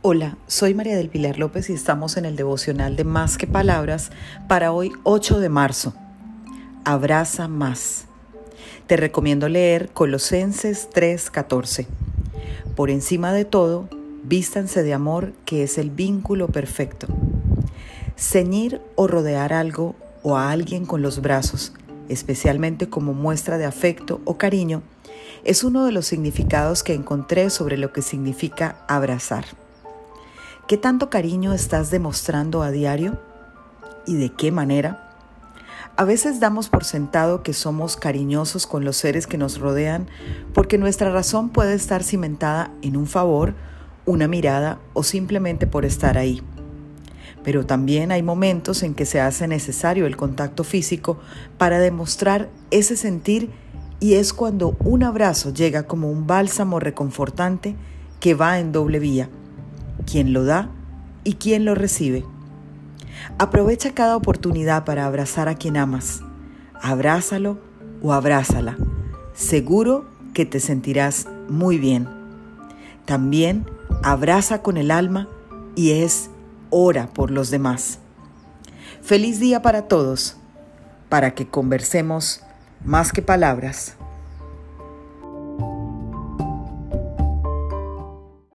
Hola, soy María del Pilar López y estamos en el devocional de Más que Palabras para hoy 8 de marzo. Abraza más. Te recomiendo leer Colosenses 3:14. Por encima de todo, vístanse de amor que es el vínculo perfecto. Ceñir o rodear algo o a alguien con los brazos, especialmente como muestra de afecto o cariño, es uno de los significados que encontré sobre lo que significa abrazar. ¿Qué tanto cariño estás demostrando a diario? ¿Y de qué manera? A veces damos por sentado que somos cariñosos con los seres que nos rodean porque nuestra razón puede estar cimentada en un favor, una mirada o simplemente por estar ahí. Pero también hay momentos en que se hace necesario el contacto físico para demostrar ese sentir y es cuando un abrazo llega como un bálsamo reconfortante que va en doble vía quién lo da y quién lo recibe. Aprovecha cada oportunidad para abrazar a quien amas. Abrázalo o abrázala. Seguro que te sentirás muy bien. También abraza con el alma y es ora por los demás. Feliz día para todos, para que conversemos más que palabras.